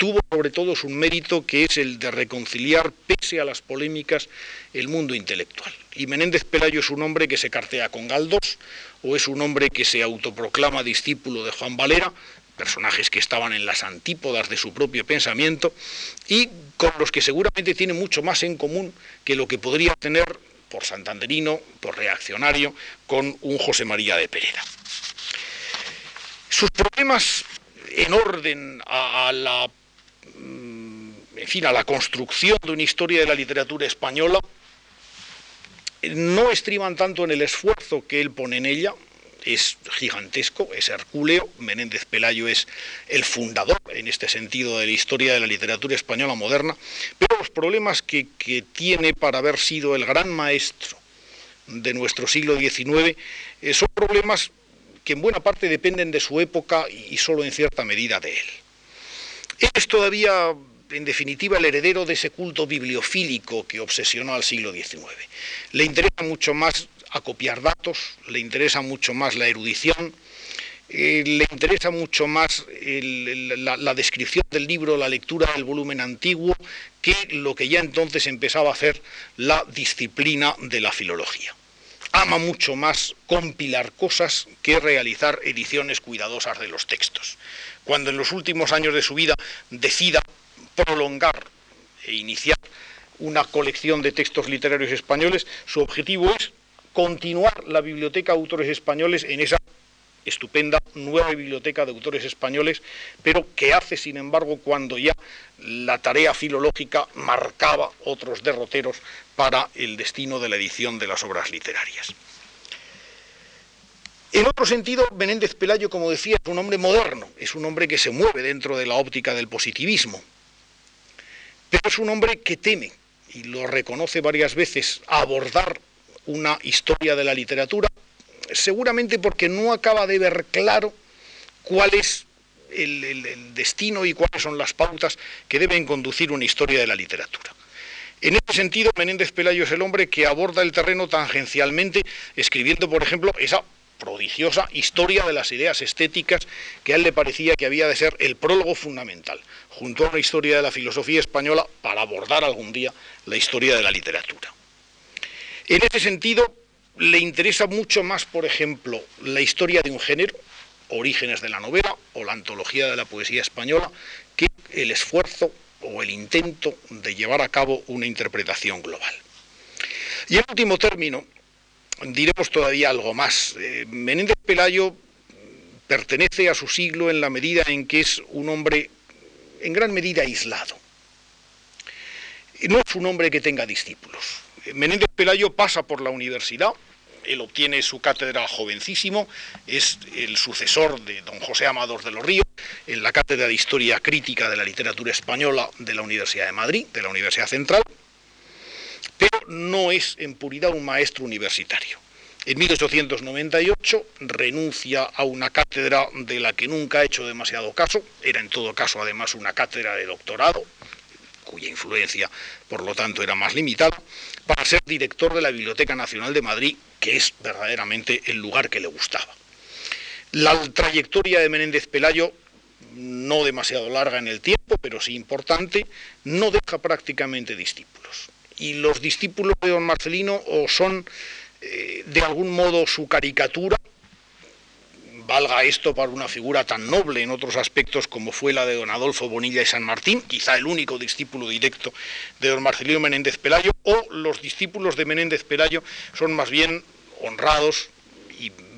tuvo sobre todo un mérito que es el de reconciliar, pese a las polémicas, el mundo intelectual. Y Menéndez Pelayo es un hombre que se cartea con Galdós, o es un hombre que se autoproclama discípulo de Juan Valera, personajes que estaban en las antípodas de su propio pensamiento, y con los que seguramente tiene mucho más en común que lo que podría tener por santanderino, por reaccionario, con un José María de Pereda. Sus problemas en orden a la Mm, en fin, a la construcción de una historia de la literatura española, no estriban tanto en el esfuerzo que él pone en ella, es gigantesco, es hercúleo, Menéndez Pelayo es el fundador en este sentido de la historia de la literatura española moderna, pero los problemas que, tiene para haber sido el gran maestro de nuestro siglo XIX eh, son problemas que en buena parte dependen de su época y solo en cierta medida de él. Es todavía en definitiva, el heredero de ese culto bibliofílico que obsesionó al siglo XIX. Le interesa mucho más acopiar datos, le interesa mucho más la erudición, eh, le interesa mucho más la, descripción del libro, la lectura del volumen antiguo, que lo que ya entonces empezaba a hacer la disciplina de la filología. Ama mucho más compilar cosas que realizar ediciones cuidadosas de los textos. Cuando en los últimos años de su vida decida prolongar e iniciar una colección de textos literarios españoles, su objetivo es continuar la biblioteca de autores españoles en esa estupenda nueva biblioteca de autores españoles, pero que hace, sin embargo, cuando ya la tarea filológica marcaba otros derroteros para el destino de la edición de las obras literarias. En otro sentido, Menéndez Pelayo, como decía, es un hombre moderno, es un hombre que se mueve dentro de la óptica del positivismo, pero es un hombre que teme, y lo reconoce varias veces, abordar una historia de la literatura seguramente porque no acaba de ver claro cuál es el, destino y cuáles son las pautas que deben conducir una historia de la literatura. En ese sentido, Menéndez Pelayo es el hombre que aborda el terreno tangencialmente, escribiendo, por ejemplo, esa prodigiosa historia de las ideas estéticas que a él le parecía que había de ser el prólogo fundamental, junto a una historia de la filosofía española para abordar algún día la historia de la literatura. En ese sentido, le interesa mucho más, por ejemplo, la historia de un género, orígenes de la novela o la antología de la poesía española, que el esfuerzo o el intento de llevar a cabo una interpretación global. Y en último término, diremos todavía algo más. Eh, Menéndez Pelayo pertenece a su siglo en la medida en que es un hombre en gran medida aislado. No es un hombre que tenga discípulos. Menéndez Pelayo pasa por la universidad, él obtiene su cátedra jovencísimo, es el sucesor de don José Amador de los Ríos en la cátedra de Historia Crítica de la Literatura Española de la Universidad de Madrid, de la Universidad Central, pero no es en puridad un maestro universitario. En 1898 renuncia a una cátedra de la que nunca ha hecho demasiado caso, era en todo caso además una cátedra de doctorado, cuya influencia por lo tanto era más limitada, para ser director de la Biblioteca Nacional de Madrid, que es verdaderamente el lugar que le gustaba. La trayectoria de Menéndez Pelayo, no demasiado larga en el tiempo, pero sí importante, no deja prácticamente discípulos. Y los discípulos de don Marcelino o son eh, de algún modo su caricatura valga esto para una figura tan noble en otros aspectos como fue la de don Adolfo Bonilla y San Martín, quizá el único discípulo directo de don Marcelino Menéndez Pelayo, o los discípulos de Menéndez Pelayo son más bien honrados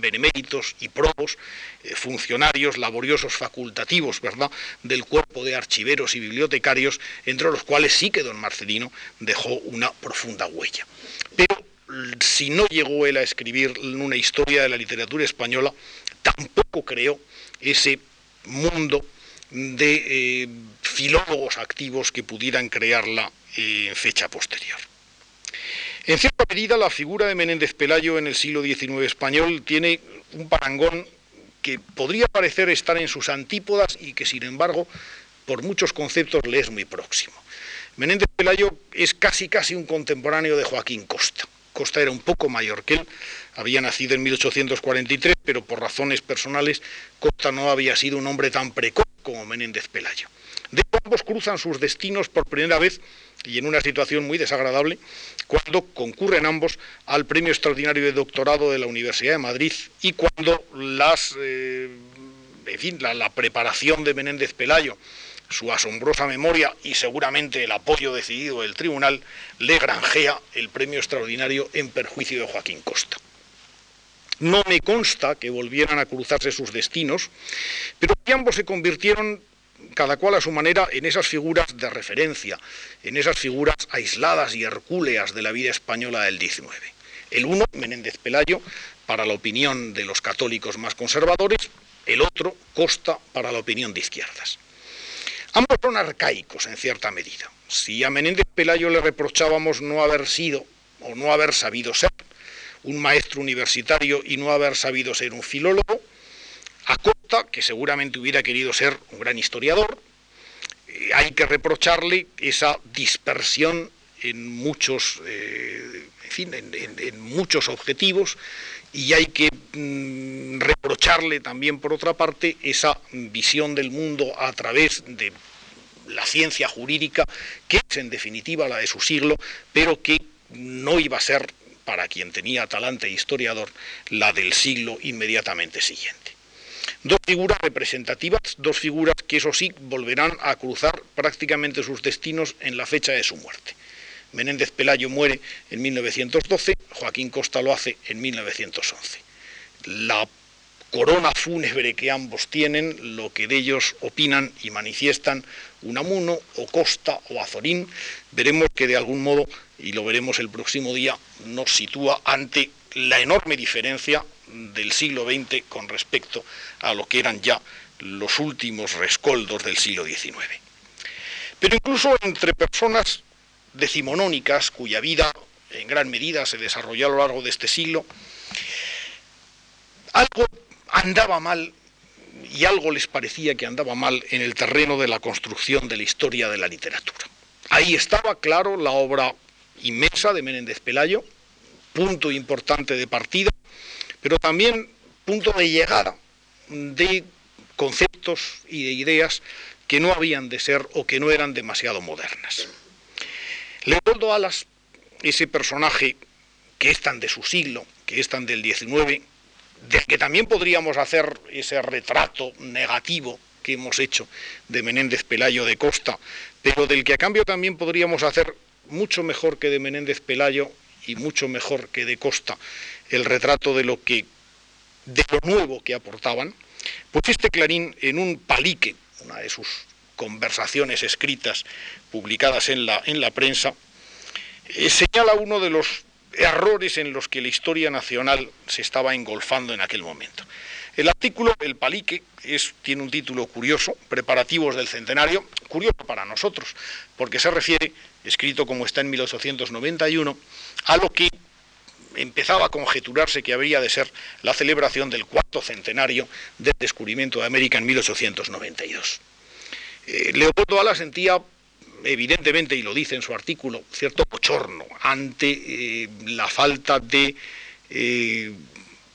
beneméritos y probos, eh, funcionarios laboriosos facultativos, ¿verdad?, del cuerpo de archiveros y bibliotecarios, entre los cuales sí que don Marcelino dejó una profunda huella. Pero si no llegó él a escribir una historia de la literatura española, tampoco creó ese mundo de eh, filólogos activos que pudieran crearla en fecha posterior. En cierta medida, la figura de Menéndez Pelayo en el siglo XIX español tiene un parangón que podría parecer estar en sus antípodas y que, sin embargo, por muchos conceptos le es muy próximo. Menéndez Pelayo es casi casi un contemporáneo de Joaquín Costa. Costa era un poco mayor que él, había nacido en 1843, pero por razones personales Costa no había sido un hombre tan precoz como Menéndez Pelayo. De ambos cruzan sus destinos por primera vez y en una situación muy desagradable cuando concurren ambos al premio extraordinario de doctorado de la Universidad de Madrid y cuando eh, fin, la preparación de Menéndez Pelayo su asombrosa memoria y seguramente el apoyo decidido del tribunal, le granjea el premio extraordinario en perjuicio de Joaquín Costa. No me consta que volvieran a cruzarse sus destinos, pero ambos se convirtieron, cada cual a su manera, en esas figuras de referencia, en esas figuras aisladas y hercúleas de la vida española del XIX. El uno, Menéndez Pelayo, para la opinión de los católicos más conservadores, el otro, Costa, para la opinión de izquierdas. Ambos son arcaicos en cierta medida. Si a Menéndez Pelayo le reprochábamos no haber sido o no haber sabido ser un maestro universitario y no haber sabido ser un filólogo, a Costa, que seguramente hubiera querido ser un gran historiador, hay que reprocharle esa dispersión en muchos, eh, en, muchos objetivos y hay que mm, reprocharle también, por otra parte, esa visión del mundo a través de la ciencia jurídica, que es en definitiva la de su siglo, pero que no iba a ser, para quien tenía talante historiador, la del siglo inmediatamente siguiente. Dos figuras representativas, dos figuras que eso sí volverán a cruzar prácticamente sus destinos en la fecha de su muerte. Menéndez Pelayo muere en 1912, Joaquín Costa lo hace en 1911. La corona fúnebre que ambos tienen, lo que de ellos opinan y manifiestan Unamuno o Costa o Azorín, veremos que de algún modo, y lo veremos el próximo día, nos sitúa ante la enorme diferencia del siglo XX con respecto a lo que eran ya los últimos rescoldos del siglo XIX. Pero incluso entre personas decimonónicas, cuya vida en gran medida se desarrolló a lo largo de este siglo, algo andaba mal y algo les parecía que andaba mal en el terreno de la construcción de la historia de la literatura. Ahí estaba, claro, la obra inmensa de Menéndez Pelayo, punto importante de partida, pero también punto de llegada de conceptos y de ideas que no habían de ser o que no eran demasiado modernas. Leopoldo Alas, ese personaje que es tan de su siglo, que es tan del XIX, del que también podríamos hacer ese retrato negativo que hemos hecho de Menéndez Pelayo de Costa, pero del que a cambio también podríamos hacer mucho mejor que de Menéndez Pelayo y mucho mejor que de Costa el retrato de lo que de lo nuevo que aportaban, pues este Clarín en un palique, una de sus conversaciones escritas publicadas en la, en la prensa, eh, señala uno de los errores en los que la historia nacional se estaba engolfando en aquel momento. El artículo, el palique, tiene un título curioso, Preparativos del Centenario, curioso para nosotros, porque se refiere, escrito como está en 1891, a lo que empezaba a conjeturarse que habría de ser la celebración del cuarto centenario del descubrimiento de América en 1892. Eh, Leopoldo Ala sentía evidentemente, y lo dice en su artículo, cierto bochorno ante eh, la falta de eh,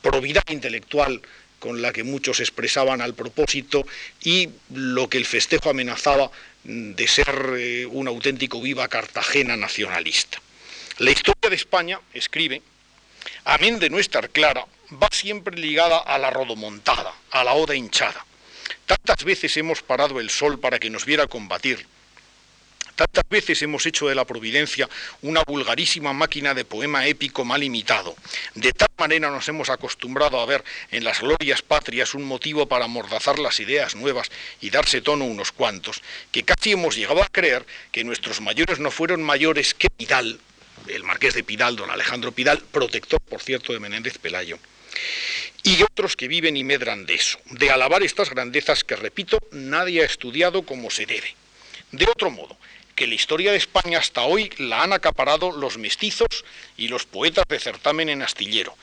probidad intelectual con la que muchos expresaban al propósito y lo que el festejo amenazaba de ser un auténtico viva Cartagena nacionalista. La historia de España, escribe, amén de no estar clara, va siempre ligada a la rodomontada, a la oda hinchada. Tantas veces hemos parado el sol para que nos viera combatir, Tantas veces hemos hecho de la providencia una vulgarísima máquina de poema épico mal imitado. De tal manera nos hemos acostumbrado a ver en las glorias patrias un motivo para amordazar las ideas nuevas y darse tono unos cuantos, que casi hemos llegado a creer que nuestros mayores no fueron mayores que Pidal, el marqués de Pidal, don Alejandro Pidal, protector, por cierto, de Menéndez Pelayo y otros que viven y medran de eso, de alabar estas grandezas que, repito, nadie ha estudiado como se debe. De otro modo, que la historia de España hasta hoy la han acaparado los mestizos y los poetas de certamen en astillero.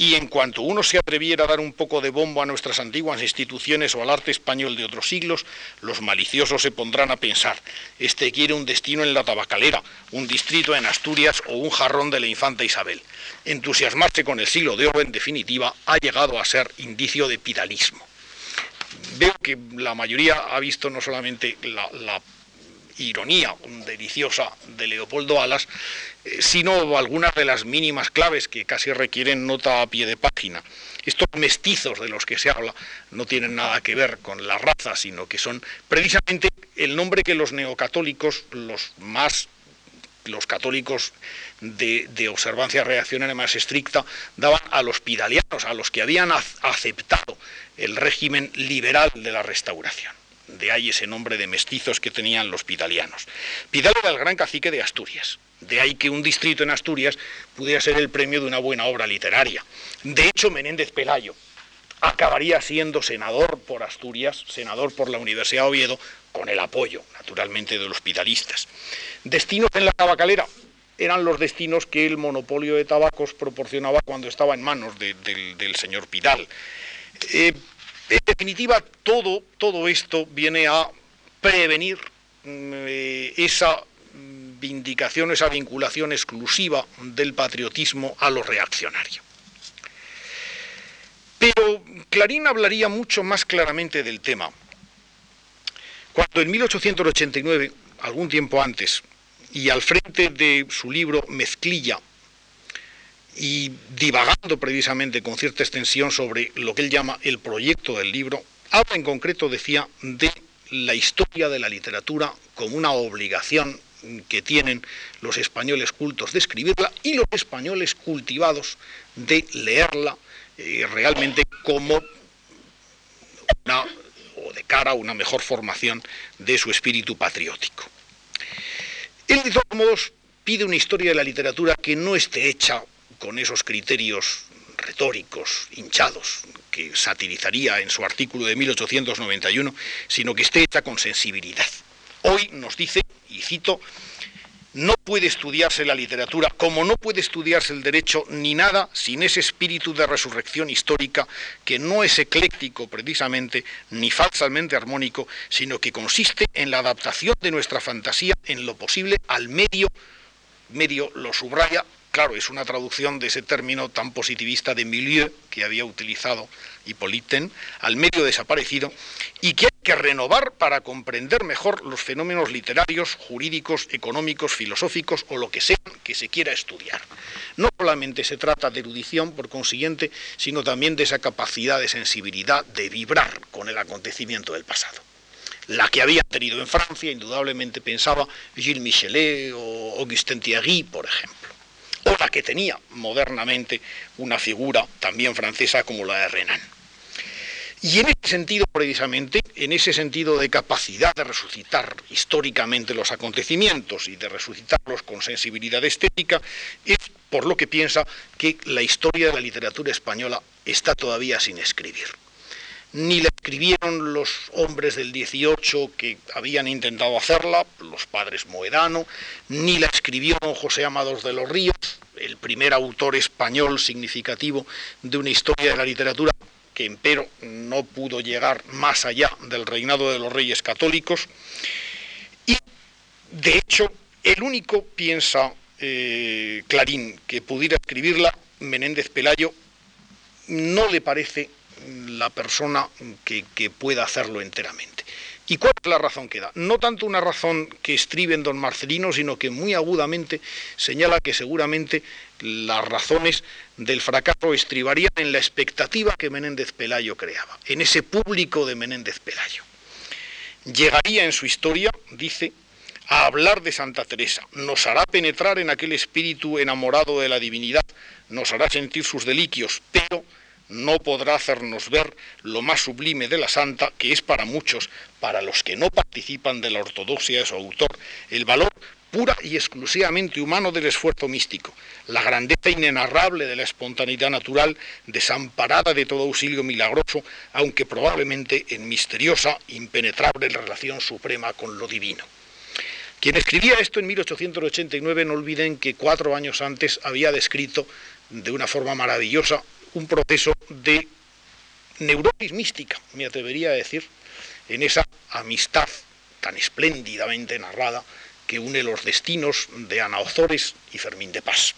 Y en cuanto uno se atreviera a dar un poco de bombo a nuestras antiguas instituciones o al arte español de otros siglos, los maliciosos se pondrán a pensar, este quiere un destino en la tabacalera, un distrito en Asturias o un jarrón de la infanta Isabel. Entusiasmarse con el siglo de oro, en definitiva, ha llegado a ser indicio de pidalismo. Veo que la mayoría ha visto no solamente la, la ironía deliciosa de Leopoldo Alas, eh, sino algunas de las mínimas claves que casi requieren nota a pie de página. Estos mestizos de los que se habla no tienen nada que ver con la raza, sino que son precisamente el nombre que los neocatólicos, los más los católicos de, de, observancia reaccionaria más estricta daban a los pidalianos, a los que habían aceptado el régimen liberal de la restauración de ahí ese nombre de mestizos que tenían los pidalianos. Pidal era el gran cacique de Asturias, de ahí que un distrito en Asturias pudiera ser el premio de una buena obra literaria. De hecho, Menéndez Pelayo acabaría siendo senador por Asturias, senador por la Universidad de Oviedo, con el apoyo, naturalmente, de los pidalistas. Destinos en la tabacalera eran los destinos que el monopolio de tabacos proporcionaba cuando estaba en manos del señor Pidal. Eh, en definitiva, todo, todo esto viene a prevenir eh, esa vindicación, esa vinculación exclusiva del patriotismo a lo reaccionario. Pero Clarín hablaría mucho más claramente del tema. Cuando en 1889, algún tiempo antes, y al frente de su libro Mezclilla, y divagando precisamente con cierta extensión sobre lo que él llama el proyecto del libro, habla en concreto, decía, de la historia de la literatura como una obligación que tienen los españoles cultos de escribirla y los españoles cultivados de leerla eh, realmente como una, o de cara a una mejor formación de su espíritu patriótico. Él, de todos modos, pide una historia de la literatura que no esté hecha con esos criterios retóricos, hinchados, que satirizaría en su artículo de 1891, sino que esté hecha con sensibilidad. Hoy nos dice, y cito, no puede estudiarse la literatura, como no puede estudiarse el derecho ni nada sin ese espíritu de resurrección histórica que no es ecléctico precisamente, ni falsamente armónico, sino que consiste en la adaptación de nuestra fantasía en lo posible al medio, medio lo subraya, claro, es una traducción de ese término tan positivista de milieu que había utilizado Hippolyten, al medio desaparecido, y que hay que renovar para comprender mejor los fenómenos literarios, jurídicos, económicos, filosóficos o lo que sea que se quiera estudiar. No solamente se trata de erudición, por consiguiente, sino también de esa capacidad de sensibilidad de vibrar con el acontecimiento del pasado la que había tenido en Francia, indudablemente pensaba Gilles Michelet o Augustin Thierry, por ejemplo la que tenía modernamente una figura también francesa como la de Renan. Y en ese sentido, precisamente, en ese sentido de capacidad de resucitar históricamente los acontecimientos y de resucitarlos con sensibilidad estética, es por lo que piensa que la historia de la literatura española está todavía sin escribir ni la escribieron los hombres del 18 que habían intentado hacerla, los padres Moedano, ni la escribió José Amados de los Ríos, el primer autor español significativo de una historia de la literatura que empero no pudo llegar más allá del reinado de los reyes católicos. Y, de hecho, el único, piensa eh, Clarín, que pudiera escribirla, Menéndez Pelayo, no le parece la persona que, pueda hacerlo enteramente. ¿Y cuál es la razón que da? No tanto una razón que estribe en don Marcelino, sino que muy agudamente señala que seguramente las razones del fracaso estribarían en la expectativa que Menéndez Pelayo creaba, en ese público de Menéndez Pelayo. Llegaría en su historia, dice, a hablar de Santa Teresa, nos hará penetrar en aquel espíritu enamorado de la divinidad, nos hará sentir sus deliquios, pero no podrá hacernos ver lo más sublime de la santa, que es para muchos, para los que no participan de la ortodoxia de su autor, el valor pura y exclusivamente humano del esfuerzo místico, la grandeza inenarrable de la espontaneidad natural, desamparada de todo auxilio milagroso, aunque probablemente en misteriosa, impenetrable relación suprema con lo divino. Quien escribía esto en 1889, no olviden que cuatro años antes había descrito de una forma maravillosa un proceso de neurosis mística, me atrevería a decir, en esa amistad tan espléndidamente narrada que une los destinos de Ana Ozores y Fermín de Paz.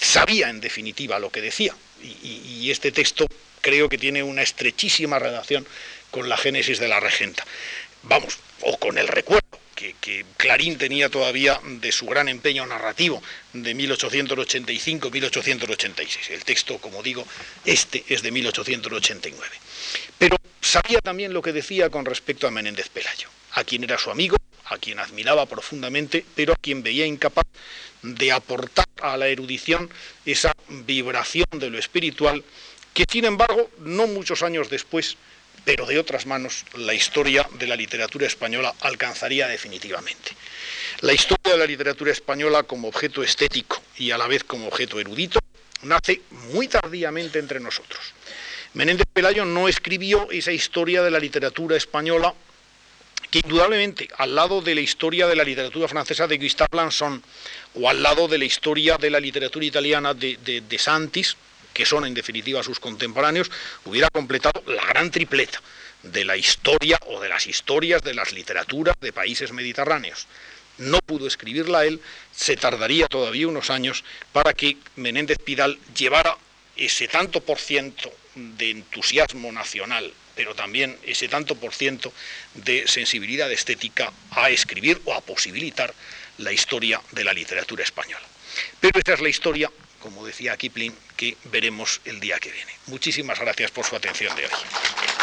Sabía, en definitiva, lo que decía, y, y este texto creo que tiene una estrechísima relación con la génesis de la regenta. Vamos, o con el recuerdo que, Clarín tenía todavía de su gran empeño narrativo de 1885-1886. El texto, como digo, este es de 1889. Pero sabía también lo que decía con respecto a Menéndez Pelayo, a quien era su amigo, a quien admiraba profundamente, pero a quien veía incapaz de aportar a la erudición esa vibración de lo espiritual que, sin embargo, no muchos años después, pero de otras manos la historia de la literatura española alcanzaría definitivamente. La historia de la literatura española como objeto estético y a la vez como objeto erudito nace muy tardíamente entre nosotros. Menéndez Pelayo no escribió esa historia de la literatura española que indudablemente al lado de la historia de la literatura francesa de Gustave Lanson o al lado de la historia de la literatura italiana de, de Santis, que son en definitiva sus contemporáneos, hubiera completado la gran tripleta de la historia o de las historias de las literaturas de países mediterráneos. No pudo escribirla él, se tardaría todavía unos años para que Menéndez Pidal llevara ese tanto por ciento de entusiasmo nacional, pero también ese tanto por ciento de sensibilidad estética a escribir o a posibilitar la historia de la literatura española. Pero esa es la historia, como decía Kipling, que veremos el día que viene. Muchísimas gracias por su atención de hoy.